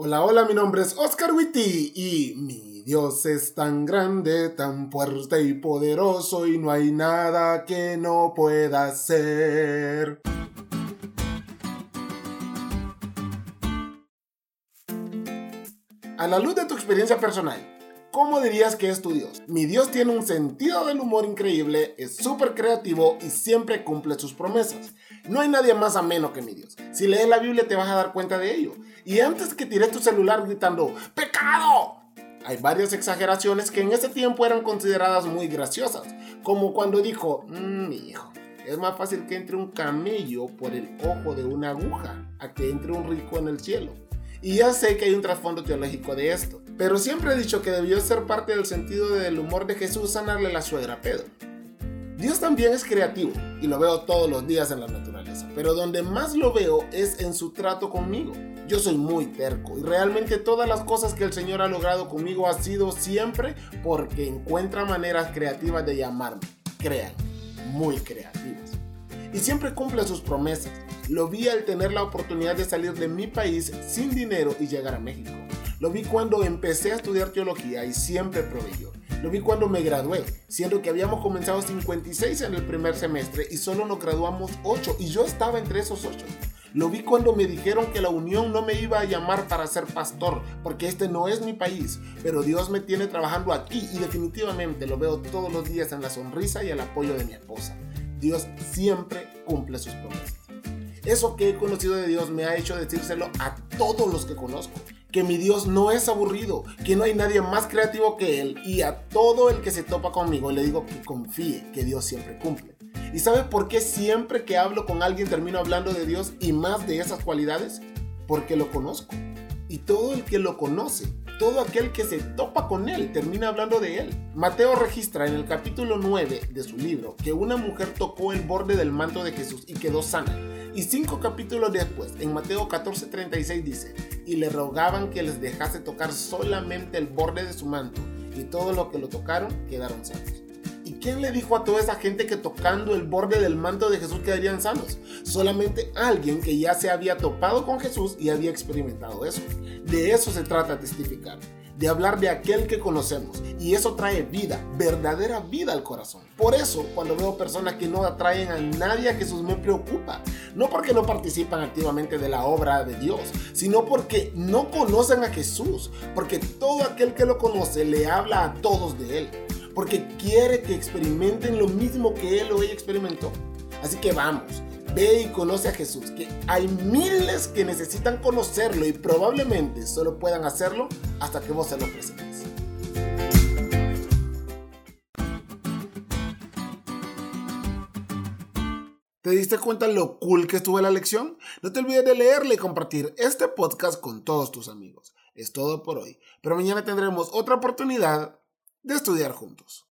Hola, hola, mi nombre es Oscar Witty y mi Dios es tan grande, tan fuerte y poderoso y no hay nada que no pueda hacer. A la luz de tu experiencia personal, ¿cómo dirías que es tu Dios? Mi Dios tiene un sentido del humor increíble, es súper creativo y siempre cumple sus promesas. No hay nadie más ameno que mi Dios. Si lees la Biblia te vas a dar cuenta de ello. Y antes que tires tu celular gritando ¡Pecado! Hay varias exageraciones que en ese tiempo eran consideradas muy graciosas, como cuando dijo, mmm, hijo, es más fácil que entre un camello por el ojo de una aguja a que entre un rico en el cielo. Y ya sé que hay un trasfondo teológico de esto, pero siempre he dicho que debió ser parte del sentido del humor de Jesús sanarle la suegra a Pedro. Dios también es creativo y lo veo todos los días en la naturaleza, pero donde más lo veo es en su trato conmigo. Yo soy muy terco y realmente todas las cosas que el Señor ha logrado conmigo ha sido siempre porque encuentra maneras creativas de llamarme. Crean, muy creativas. Y siempre cumple sus promesas. Lo vi al tener la oportunidad de salir de mi país sin dinero y llegar a México. Lo vi cuando empecé a estudiar teología y siempre proveyó. Lo vi cuando me gradué, siendo que habíamos comenzado 56 en el primer semestre y solo nos graduamos 8 y yo estaba entre esos 8. Lo vi cuando me dijeron que la unión no me iba a llamar para ser pastor, porque este no es mi país, pero Dios me tiene trabajando aquí y definitivamente lo veo todos los días en la sonrisa y el apoyo de mi esposa. Dios siempre cumple sus promesas. Eso que he conocido de Dios me ha hecho decírselo a todos los que conozco que mi Dios no es aburrido, que no hay nadie más creativo que Él y a todo el que se topa conmigo le digo que confíe, que Dios siempre cumple. ¿Y sabe por qué siempre que hablo con alguien termino hablando de Dios y más de esas cualidades? Porque lo conozco. Y todo el que lo conoce, todo aquel que se topa con él, termina hablando de él. Mateo registra en el capítulo 9 de su libro que una mujer tocó el borde del manto de Jesús y quedó sana. Y cinco capítulos después, en Mateo 14:36 dice, y le rogaban que les dejase tocar solamente el borde de su manto, y todo lo que lo tocaron quedaron sanos. ¿Y quién le dijo a toda esa gente que tocando el borde del manto de Jesús quedarían sanos? Solamente alguien que ya se había topado con Jesús y había experimentado eso. De eso se trata testificar de hablar de aquel que conocemos. Y eso trae vida, verdadera vida al corazón. Por eso, cuando veo personas que no atraen a nadie a Jesús, me preocupa. No porque no participan activamente de la obra de Dios, sino porque no conocen a Jesús. Porque todo aquel que lo conoce le habla a todos de Él. Porque quiere que experimenten lo mismo que Él o ella experimentó. Así que vamos, Ve y conoce a Jesús, que hay miles que necesitan conocerlo y probablemente solo puedan hacerlo hasta que vos se lo presentes. ¿Te diste cuenta lo cool que estuvo la lección? No te olvides de leerle y compartir este podcast con todos tus amigos. Es todo por hoy, pero mañana tendremos otra oportunidad de estudiar juntos.